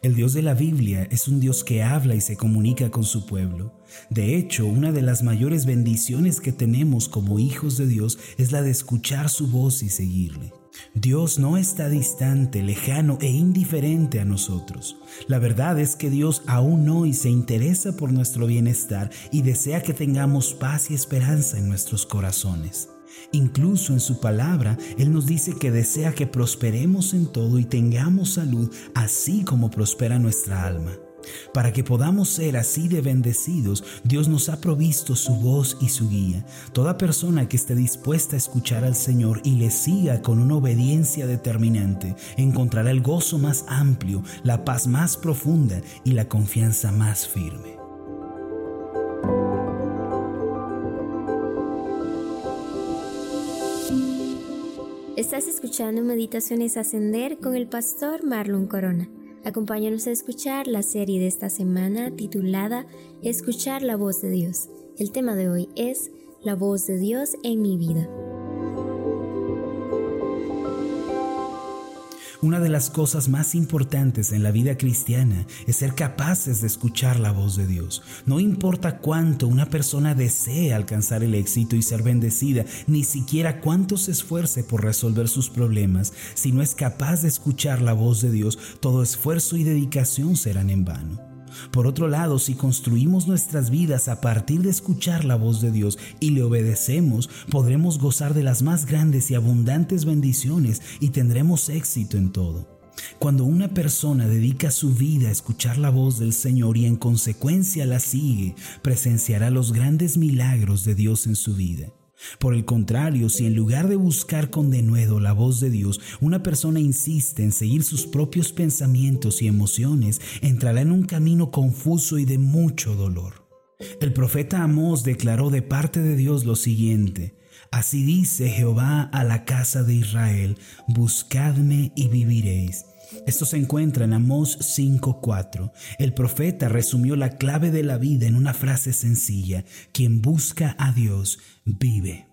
El Dios de la Biblia es un Dios que habla y se comunica con su pueblo. De hecho, una de las mayores bendiciones que tenemos como hijos de Dios es la de escuchar su voz y seguirle. Dios no está distante, lejano e indiferente a nosotros. La verdad es que Dios aún hoy se interesa por nuestro bienestar y desea que tengamos paz y esperanza en nuestros corazones. Incluso en su palabra, Él nos dice que desea que prosperemos en todo y tengamos salud, así como prospera nuestra alma. Para que podamos ser así de bendecidos, Dios nos ha provisto su voz y su guía. Toda persona que esté dispuesta a escuchar al Señor y le siga con una obediencia determinante, encontrará el gozo más amplio, la paz más profunda y la confianza más firme. Estás escuchando Meditaciones Ascender con el pastor Marlon Corona. Acompáñanos a escuchar la serie de esta semana titulada Escuchar la voz de Dios. El tema de hoy es La voz de Dios en mi vida. Una de las cosas más importantes en la vida cristiana es ser capaces de escuchar la voz de Dios. No importa cuánto una persona desee alcanzar el éxito y ser bendecida, ni siquiera cuánto se esfuerce por resolver sus problemas, si no es capaz de escuchar la voz de Dios, todo esfuerzo y dedicación serán en vano. Por otro lado, si construimos nuestras vidas a partir de escuchar la voz de Dios y le obedecemos, podremos gozar de las más grandes y abundantes bendiciones y tendremos éxito en todo. Cuando una persona dedica su vida a escuchar la voz del Señor y en consecuencia la sigue, presenciará los grandes milagros de Dios en su vida. Por el contrario, si en lugar de buscar con denuedo la voz de Dios, una persona insiste en seguir sus propios pensamientos y emociones, entrará en un camino confuso y de mucho dolor. El profeta Amós declaró de parte de Dios lo siguiente, Así dice Jehová a la casa de Israel, buscadme y viviréis. Esto se encuentra en Amós 5:4. El profeta resumió la clave de la vida en una frase sencilla, quien busca a Dios vive.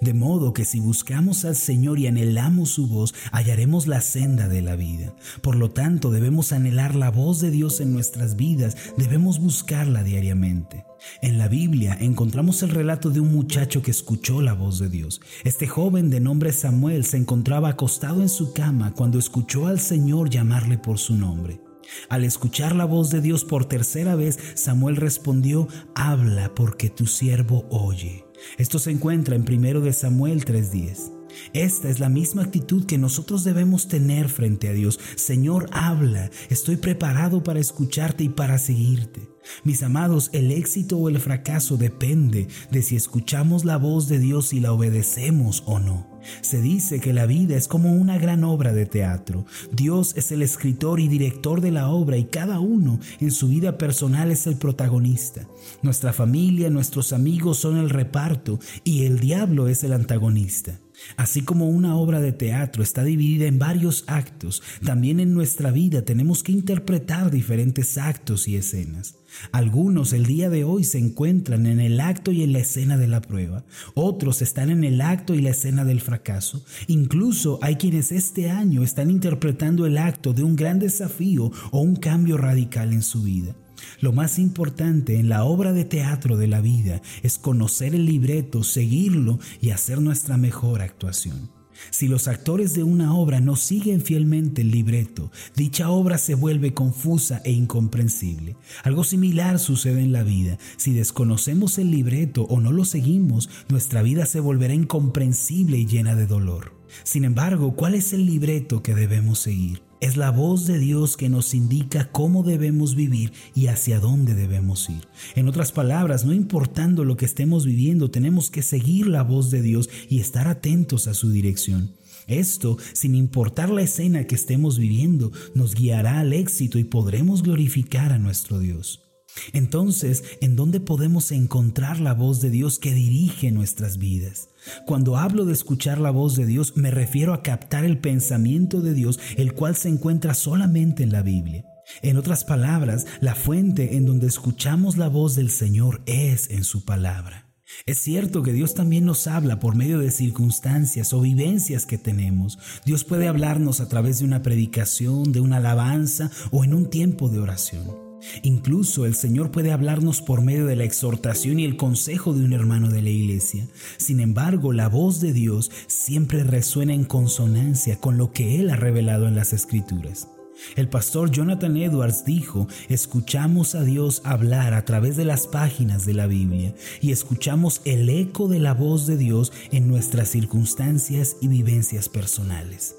De modo que si buscamos al Señor y anhelamos su voz, hallaremos la senda de la vida. Por lo tanto, debemos anhelar la voz de Dios en nuestras vidas, debemos buscarla diariamente. En la Biblia encontramos el relato de un muchacho que escuchó la voz de Dios. Este joven de nombre Samuel se encontraba acostado en su cama cuando escuchó al Señor llamarle por su nombre. Al escuchar la voz de Dios por tercera vez, Samuel respondió, habla porque tu siervo oye. Esto se encuentra en 1 Samuel 3:10. Esta es la misma actitud que nosotros debemos tener frente a Dios. Señor, habla, estoy preparado para escucharte y para seguirte. Mis amados, el éxito o el fracaso depende de si escuchamos la voz de Dios y la obedecemos o no. Se dice que la vida es como una gran obra de teatro. Dios es el escritor y director de la obra y cada uno en su vida personal es el protagonista. Nuestra familia, nuestros amigos son el reparto y el diablo es el antagonista. Así como una obra de teatro está dividida en varios actos, también en nuestra vida tenemos que interpretar diferentes actos y escenas. Algunos el día de hoy se encuentran en el acto y en la escena de la prueba, otros están en el acto y la escena del fracaso, incluso hay quienes este año están interpretando el acto de un gran desafío o un cambio radical en su vida. Lo más importante en la obra de teatro de la vida es conocer el libreto, seguirlo y hacer nuestra mejor actuación. Si los actores de una obra no siguen fielmente el libreto, dicha obra se vuelve confusa e incomprensible. Algo similar sucede en la vida. Si desconocemos el libreto o no lo seguimos, nuestra vida se volverá incomprensible y llena de dolor. Sin embargo, ¿cuál es el libreto que debemos seguir? Es la voz de Dios que nos indica cómo debemos vivir y hacia dónde debemos ir. En otras palabras, no importando lo que estemos viviendo, tenemos que seguir la voz de Dios y estar atentos a su dirección. Esto, sin importar la escena que estemos viviendo, nos guiará al éxito y podremos glorificar a nuestro Dios. Entonces, ¿en dónde podemos encontrar la voz de Dios que dirige nuestras vidas? Cuando hablo de escuchar la voz de Dios, me refiero a captar el pensamiento de Dios, el cual se encuentra solamente en la Biblia. En otras palabras, la fuente en donde escuchamos la voz del Señor es en su palabra. Es cierto que Dios también nos habla por medio de circunstancias o vivencias que tenemos. Dios puede hablarnos a través de una predicación, de una alabanza o en un tiempo de oración. Incluso el Señor puede hablarnos por medio de la exhortación y el consejo de un hermano de la iglesia. Sin embargo, la voz de Dios siempre resuena en consonancia con lo que Él ha revelado en las Escrituras. El pastor Jonathan Edwards dijo, escuchamos a Dios hablar a través de las páginas de la Biblia y escuchamos el eco de la voz de Dios en nuestras circunstancias y vivencias personales.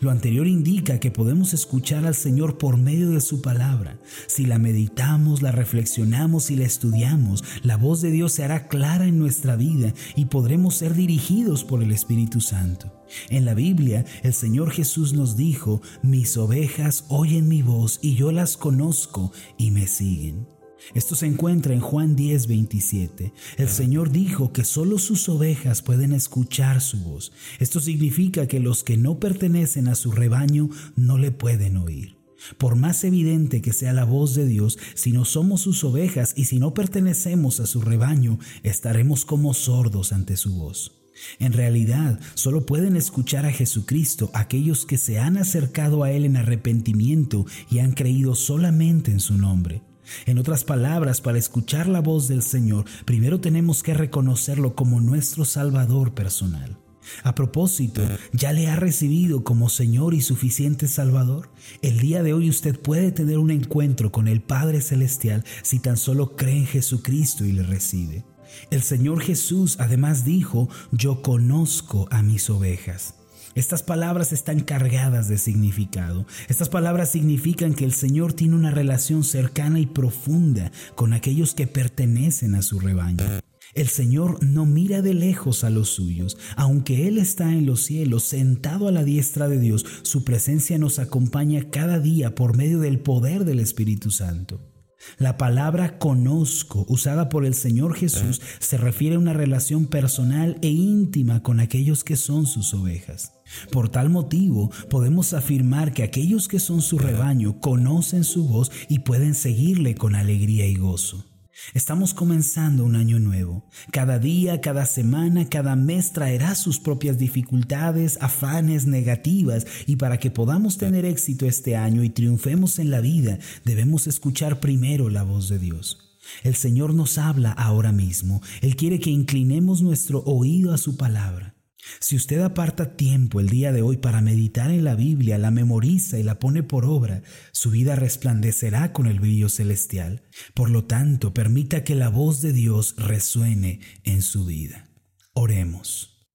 Lo anterior indica que podemos escuchar al Señor por medio de su palabra. Si la meditamos, la reflexionamos y la estudiamos, la voz de Dios se hará clara en nuestra vida y podremos ser dirigidos por el Espíritu Santo. En la Biblia, el Señor Jesús nos dijo, mis ovejas oyen mi voz y yo las conozco y me siguen. Esto se encuentra en Juan 10, 27. El Señor dijo que solo sus ovejas pueden escuchar su voz. Esto significa que los que no pertenecen a su rebaño no le pueden oír. Por más evidente que sea la voz de Dios, si no somos sus ovejas y si no pertenecemos a su rebaño, estaremos como sordos ante su voz. En realidad, solo pueden escuchar a Jesucristo aquellos que se han acercado a Él en arrepentimiento y han creído solamente en su nombre. En otras palabras, para escuchar la voz del Señor, primero tenemos que reconocerlo como nuestro Salvador personal. A propósito, ¿ya le ha recibido como Señor y suficiente Salvador? El día de hoy usted puede tener un encuentro con el Padre Celestial si tan solo cree en Jesucristo y le recibe. El Señor Jesús además dijo, yo conozco a mis ovejas. Estas palabras están cargadas de significado. Estas palabras significan que el Señor tiene una relación cercana y profunda con aquellos que pertenecen a su rebaño. El Señor no mira de lejos a los suyos. Aunque Él está en los cielos, sentado a la diestra de Dios, su presencia nos acompaña cada día por medio del poder del Espíritu Santo. La palabra conozco, usada por el Señor Jesús, se refiere a una relación personal e íntima con aquellos que son sus ovejas. Por tal motivo, podemos afirmar que aquellos que son su rebaño conocen su voz y pueden seguirle con alegría y gozo. Estamos comenzando un año nuevo. Cada día, cada semana, cada mes traerá sus propias dificultades, afanes, negativas, y para que podamos tener éxito este año y triunfemos en la vida, debemos escuchar primero la voz de Dios. El Señor nos habla ahora mismo. Él quiere que inclinemos nuestro oído a su palabra. Si usted aparta tiempo el día de hoy para meditar en la Biblia, la memoriza y la pone por obra, su vida resplandecerá con el brillo celestial. Por lo tanto, permita que la voz de Dios resuene en su vida. Oremos.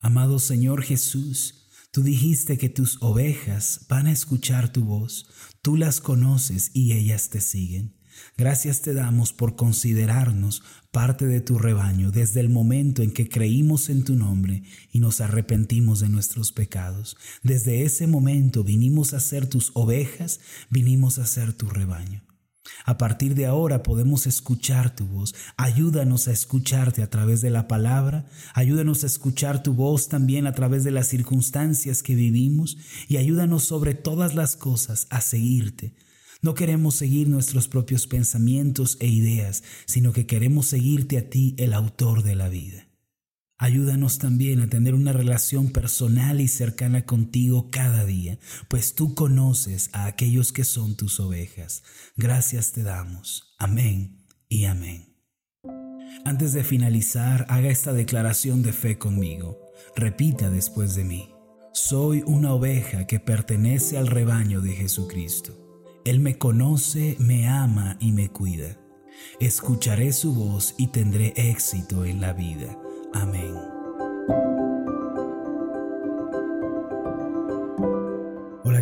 Amado Señor Jesús, tú dijiste que tus ovejas van a escuchar tu voz, tú las conoces y ellas te siguen. Gracias te damos por considerarnos parte de tu rebaño desde el momento en que creímos en tu nombre y nos arrepentimos de nuestros pecados. Desde ese momento vinimos a ser tus ovejas, vinimos a ser tu rebaño. A partir de ahora podemos escuchar tu voz. Ayúdanos a escucharte a través de la palabra. Ayúdanos a escuchar tu voz también a través de las circunstancias que vivimos. Y ayúdanos sobre todas las cosas a seguirte, no queremos seguir nuestros propios pensamientos e ideas, sino que queremos seguirte a ti, el autor de la vida. Ayúdanos también a tener una relación personal y cercana contigo cada día, pues tú conoces a aquellos que son tus ovejas. Gracias te damos. Amén y amén. Antes de finalizar, haga esta declaración de fe conmigo. Repita después de mí. Soy una oveja que pertenece al rebaño de Jesucristo. Él me conoce, me ama y me cuida. Escucharé su voz y tendré éxito en la vida. Amén.